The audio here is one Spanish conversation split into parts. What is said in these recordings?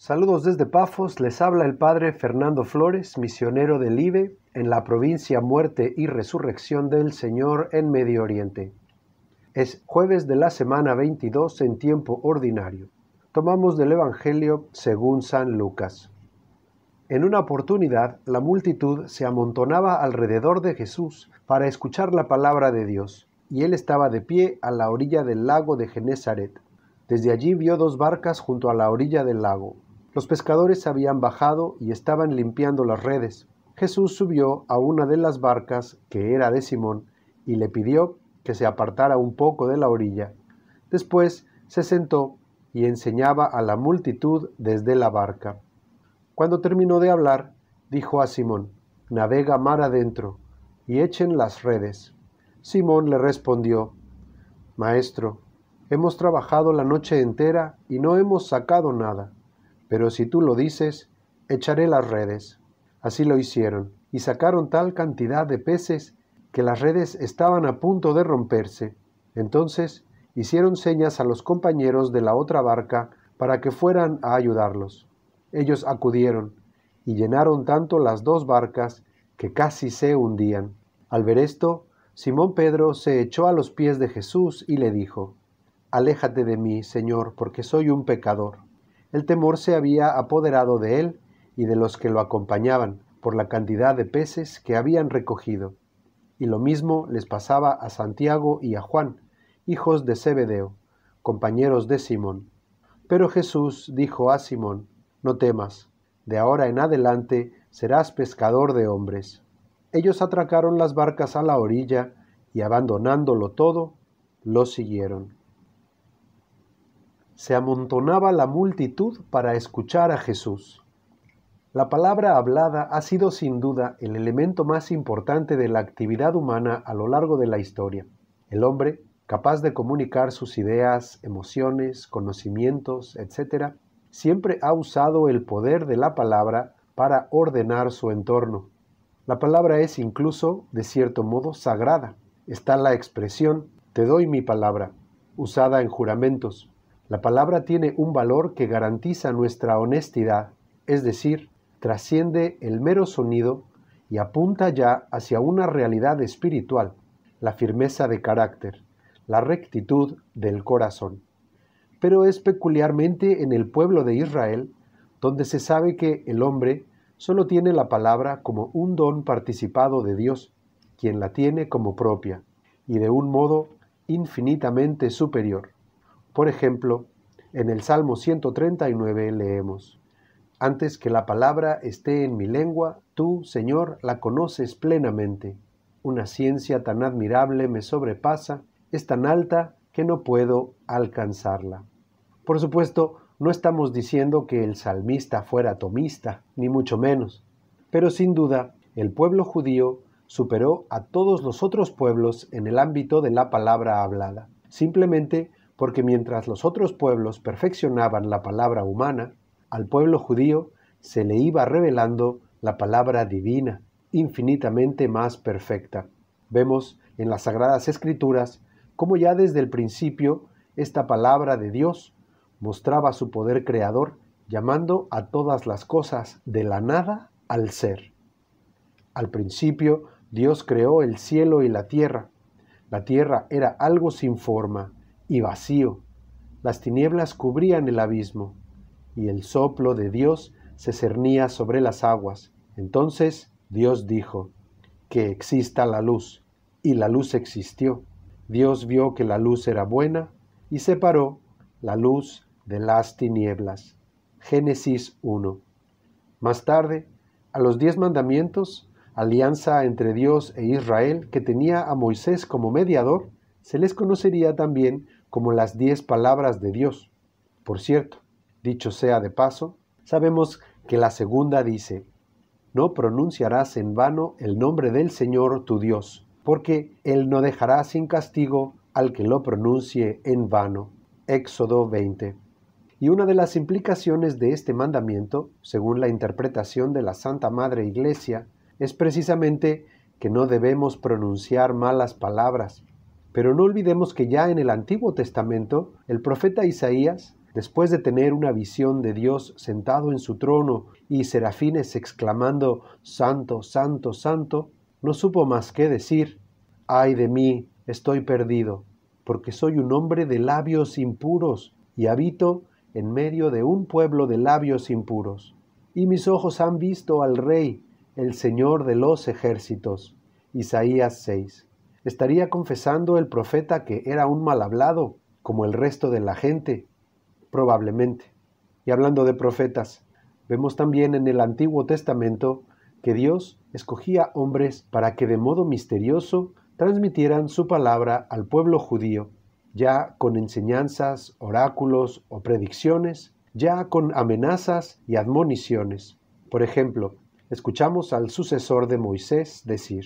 Saludos desde Pafos, les habla el Padre Fernando Flores, misionero del IBE en la provincia Muerte y Resurrección del Señor en Medio Oriente. Es jueves de la semana 22 en tiempo ordinario. Tomamos del Evangelio según San Lucas. En una oportunidad, la multitud se amontonaba alrededor de Jesús para escuchar la palabra de Dios, y él estaba de pie a la orilla del lago de Genezaret. Desde allí vio dos barcas junto a la orilla del lago los pescadores habían bajado y estaban limpiando las redes. Jesús subió a una de las barcas, que era de Simón, y le pidió que se apartara un poco de la orilla. Después se sentó y enseñaba a la multitud desde la barca. Cuando terminó de hablar, dijo a Simón, Navega mar adentro, y echen las redes. Simón le respondió, Maestro, hemos trabajado la noche entera y no hemos sacado nada pero si tú lo dices, echaré las redes. Así lo hicieron, y sacaron tal cantidad de peces que las redes estaban a punto de romperse. Entonces hicieron señas a los compañeros de la otra barca para que fueran a ayudarlos. Ellos acudieron, y llenaron tanto las dos barcas que casi se hundían. Al ver esto, Simón Pedro se echó a los pies de Jesús y le dijo, Aléjate de mí, Señor, porque soy un pecador. El temor se había apoderado de él y de los que lo acompañaban por la cantidad de peces que habían recogido. Y lo mismo les pasaba a Santiago y a Juan, hijos de Zebedeo, compañeros de Simón. Pero Jesús dijo a Simón, No temas, de ahora en adelante serás pescador de hombres. Ellos atracaron las barcas a la orilla y abandonándolo todo, lo siguieron se amontonaba la multitud para escuchar a Jesús. La palabra hablada ha sido sin duda el elemento más importante de la actividad humana a lo largo de la historia. El hombre, capaz de comunicar sus ideas, emociones, conocimientos, etc., siempre ha usado el poder de la palabra para ordenar su entorno. La palabra es incluso, de cierto modo, sagrada. Está la expresión, te doy mi palabra, usada en juramentos, la palabra tiene un valor que garantiza nuestra honestidad, es decir, trasciende el mero sonido y apunta ya hacia una realidad espiritual, la firmeza de carácter, la rectitud del corazón. Pero es peculiarmente en el pueblo de Israel donde se sabe que el hombre solo tiene la palabra como un don participado de Dios, quien la tiene como propia, y de un modo infinitamente superior. Por ejemplo, en el Salmo 139 leemos, Antes que la palabra esté en mi lengua, tú, Señor, la conoces plenamente. Una ciencia tan admirable me sobrepasa, es tan alta que no puedo alcanzarla. Por supuesto, no estamos diciendo que el salmista fuera tomista, ni mucho menos, pero sin duda el pueblo judío superó a todos los otros pueblos en el ámbito de la palabra hablada, simplemente porque mientras los otros pueblos perfeccionaban la palabra humana, al pueblo judío se le iba revelando la palabra divina, infinitamente más perfecta. Vemos en las Sagradas Escrituras cómo ya desde el principio esta palabra de Dios mostraba su poder creador, llamando a todas las cosas de la nada al ser. Al principio Dios creó el cielo y la tierra. La tierra era algo sin forma, y vacío. Las tinieblas cubrían el abismo, y el soplo de Dios se cernía sobre las aguas. Entonces Dios dijo, que exista la luz, y la luz existió. Dios vio que la luz era buena, y separó la luz de las tinieblas. Génesis 1. Más tarde, a los diez mandamientos, alianza entre Dios e Israel que tenía a Moisés como mediador, se les conocería también como las diez palabras de Dios. Por cierto, dicho sea de paso, sabemos que la segunda dice, no pronunciarás en vano el nombre del Señor tu Dios, porque Él no dejará sin castigo al que lo pronuncie en vano. Éxodo 20. Y una de las implicaciones de este mandamiento, según la interpretación de la Santa Madre Iglesia, es precisamente que no debemos pronunciar malas palabras, pero no olvidemos que ya en el Antiguo Testamento el profeta Isaías después de tener una visión de Dios sentado en su trono y serafines exclamando Santo, Santo, Santo, no supo más que decir, ay de mí, estoy perdido, porque soy un hombre de labios impuros y habito en medio de un pueblo de labios impuros. Y mis ojos han visto al Rey, el Señor de los ejércitos. Isaías 6. ¿Estaría confesando el profeta que era un mal hablado, como el resto de la gente? Probablemente. Y hablando de profetas, vemos también en el Antiguo Testamento que Dios escogía hombres para que de modo misterioso transmitieran su palabra al pueblo judío, ya con enseñanzas, oráculos o predicciones, ya con amenazas y admoniciones. Por ejemplo, escuchamos al sucesor de Moisés decir,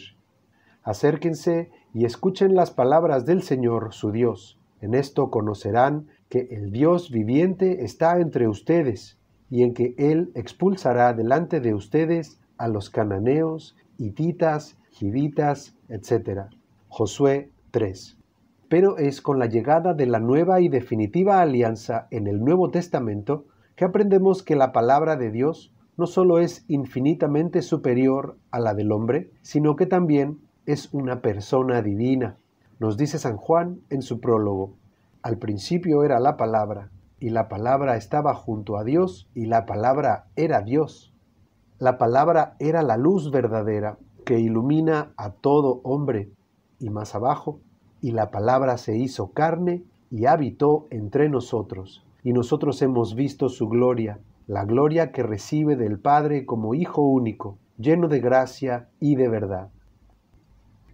Acérquense y escuchen las palabras del Señor su Dios. En esto conocerán que el Dios viviente está entre ustedes, y en que Él expulsará delante de ustedes a los cananeos, hititas, gibitas, etc. Josué 3. Pero es con la llegada de la nueva y definitiva alianza en el Nuevo Testamento que aprendemos que la palabra de Dios no solo es infinitamente superior a la del hombre, sino que también es una persona divina. Nos dice San Juan en su prólogo, al principio era la palabra, y la palabra estaba junto a Dios, y la palabra era Dios. La palabra era la luz verdadera que ilumina a todo hombre, y más abajo, y la palabra se hizo carne y habitó entre nosotros, y nosotros hemos visto su gloria, la gloria que recibe del Padre como Hijo único, lleno de gracia y de verdad.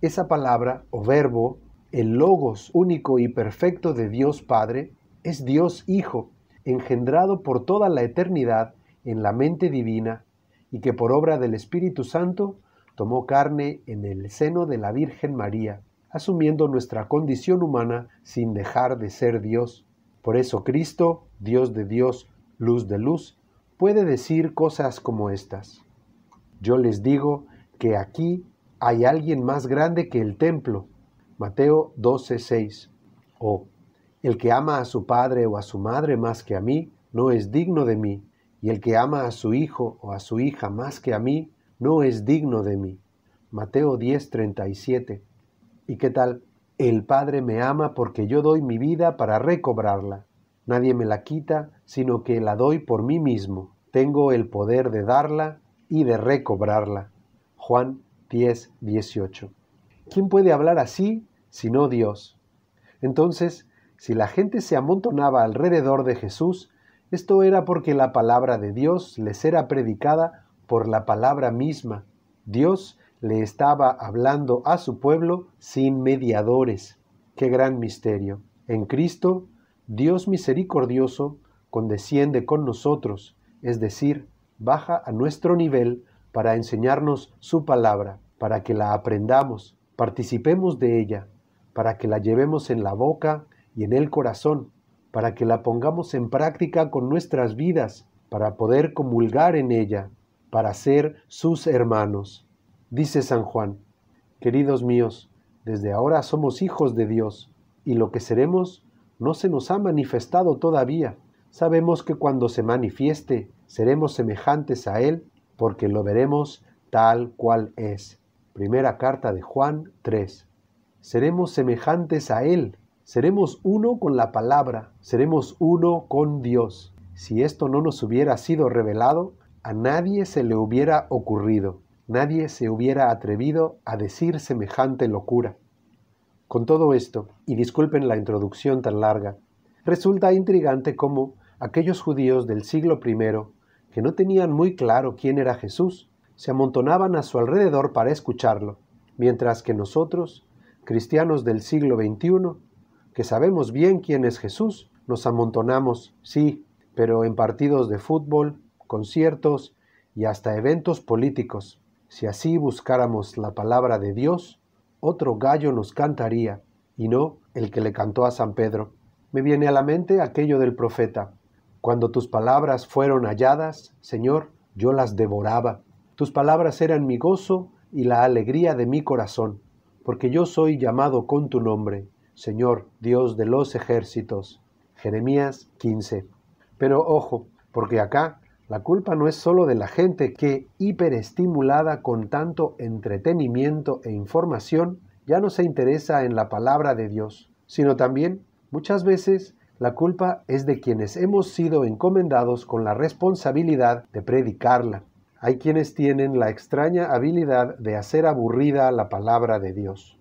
Esa palabra o verbo, el logos único y perfecto de Dios Padre, es Dios Hijo, engendrado por toda la eternidad en la mente divina y que por obra del Espíritu Santo tomó carne en el seno de la Virgen María, asumiendo nuestra condición humana sin dejar de ser Dios. Por eso Cristo, Dios de Dios, luz de luz, puede decir cosas como estas. Yo les digo que aquí hay alguien más grande que el templo. Mateo 12:6. O el que ama a su padre o a su madre más que a mí, no es digno de mí, y el que ama a su hijo o a su hija más que a mí, no es digno de mí. Mateo 10:37. ¿Y qué tal? El Padre me ama porque yo doy mi vida para recobrarla. Nadie me la quita, sino que la doy por mí mismo. Tengo el poder de darla y de recobrarla. Juan 10, 18. ¿Quién puede hablar así sino Dios? Entonces, si la gente se amontonaba alrededor de Jesús, esto era porque la palabra de Dios les era predicada por la palabra misma. Dios le estaba hablando a su pueblo sin mediadores. Qué gran misterio. En Cristo, Dios misericordioso condesciende con nosotros, es decir, baja a nuestro nivel para enseñarnos su palabra, para que la aprendamos, participemos de ella, para que la llevemos en la boca y en el corazón, para que la pongamos en práctica con nuestras vidas, para poder comulgar en ella, para ser sus hermanos. Dice San Juan, queridos míos, desde ahora somos hijos de Dios, y lo que seremos no se nos ha manifestado todavía. Sabemos que cuando se manifieste seremos semejantes a Él porque lo veremos tal cual es. Primera carta de Juan 3. Seremos semejantes a Él, seremos uno con la palabra, seremos uno con Dios. Si esto no nos hubiera sido revelado, a nadie se le hubiera ocurrido, nadie se hubiera atrevido a decir semejante locura. Con todo esto, y disculpen la introducción tan larga, resulta intrigante cómo aquellos judíos del siglo I que no tenían muy claro quién era Jesús, se amontonaban a su alrededor para escucharlo, mientras que nosotros, cristianos del siglo XXI, que sabemos bien quién es Jesús, nos amontonamos, sí, pero en partidos de fútbol, conciertos y hasta eventos políticos. Si así buscáramos la palabra de Dios, otro gallo nos cantaría, y no el que le cantó a San Pedro. Me viene a la mente aquello del profeta, cuando tus palabras fueron halladas, Señor, yo las devoraba. Tus palabras eran mi gozo y la alegría de mi corazón, porque yo soy llamado con tu nombre, Señor, Dios de los ejércitos. Jeremías 15. Pero ojo, porque acá la culpa no es solo de la gente que, hiperestimulada con tanto entretenimiento e información, ya no se interesa en la palabra de Dios, sino también, muchas veces, la culpa es de quienes hemos sido encomendados con la responsabilidad de predicarla. Hay quienes tienen la extraña habilidad de hacer aburrida la palabra de Dios.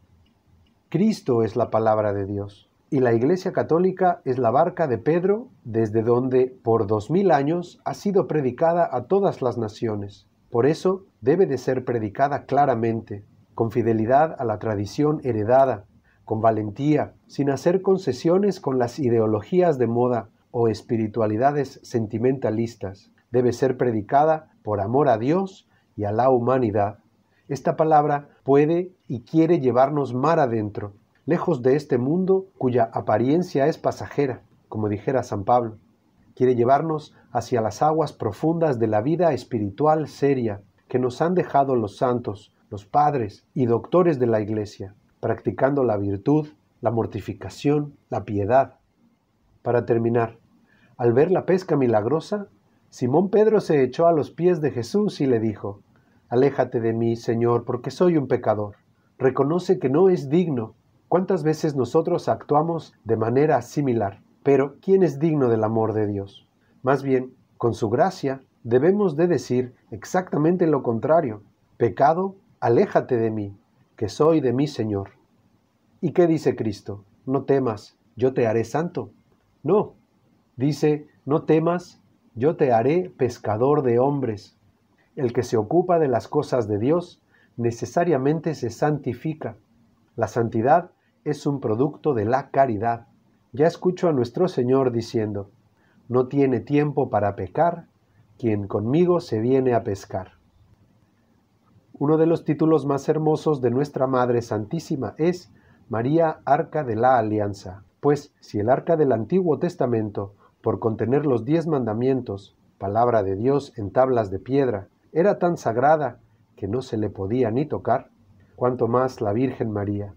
Cristo es la palabra de Dios. Y la Iglesia Católica es la barca de Pedro desde donde por dos mil años ha sido predicada a todas las naciones. Por eso debe de ser predicada claramente, con fidelidad a la tradición heredada, con valentía, sin hacer concesiones con las ideologías de moda o espiritualidades sentimentalistas. Debe ser predicada por amor a Dios y a la humanidad. Esta palabra puede y quiere llevarnos mar adentro, lejos de este mundo cuya apariencia es pasajera, como dijera San Pablo. Quiere llevarnos hacia las aguas profundas de la vida espiritual seria que nos han dejado los santos, los padres y doctores de la Iglesia, practicando la virtud, la mortificación, la piedad. Para terminar, al ver la pesca milagrosa, Simón Pedro se echó a los pies de Jesús y le dijo, Aléjate de mí, Señor, porque soy un pecador. Reconoce que no es digno ¿Cuántas veces nosotros actuamos de manera similar? Pero, ¿quién es digno del amor de Dios? Más bien, con su gracia, debemos de decir exactamente lo contrario. Pecado, aléjate de mí, que soy de mi Señor. ¿Y qué dice Cristo? No temas, yo te haré santo. No, dice, no temas, yo te haré pescador de hombres. El que se ocupa de las cosas de Dios necesariamente se santifica. La santidad es un producto de la caridad. Ya escucho a nuestro Señor diciendo, no tiene tiempo para pecar quien conmigo se viene a pescar. Uno de los títulos más hermosos de nuestra Madre Santísima es María Arca de la Alianza, pues si el arca del Antiguo Testamento, por contener los diez mandamientos, palabra de Dios en tablas de piedra, era tan sagrada que no se le podía ni tocar, cuanto más la Virgen María,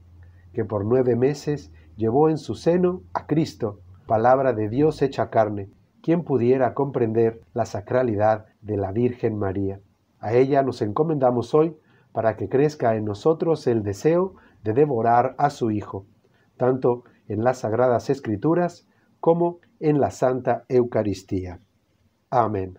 que por nueve meses llevó en su seno a Cristo, palabra de Dios hecha carne, quien pudiera comprender la sacralidad de la Virgen María. A ella nos encomendamos hoy para que crezca en nosotros el deseo de devorar a su Hijo, tanto en las Sagradas Escrituras como en la Santa Eucaristía. Amén.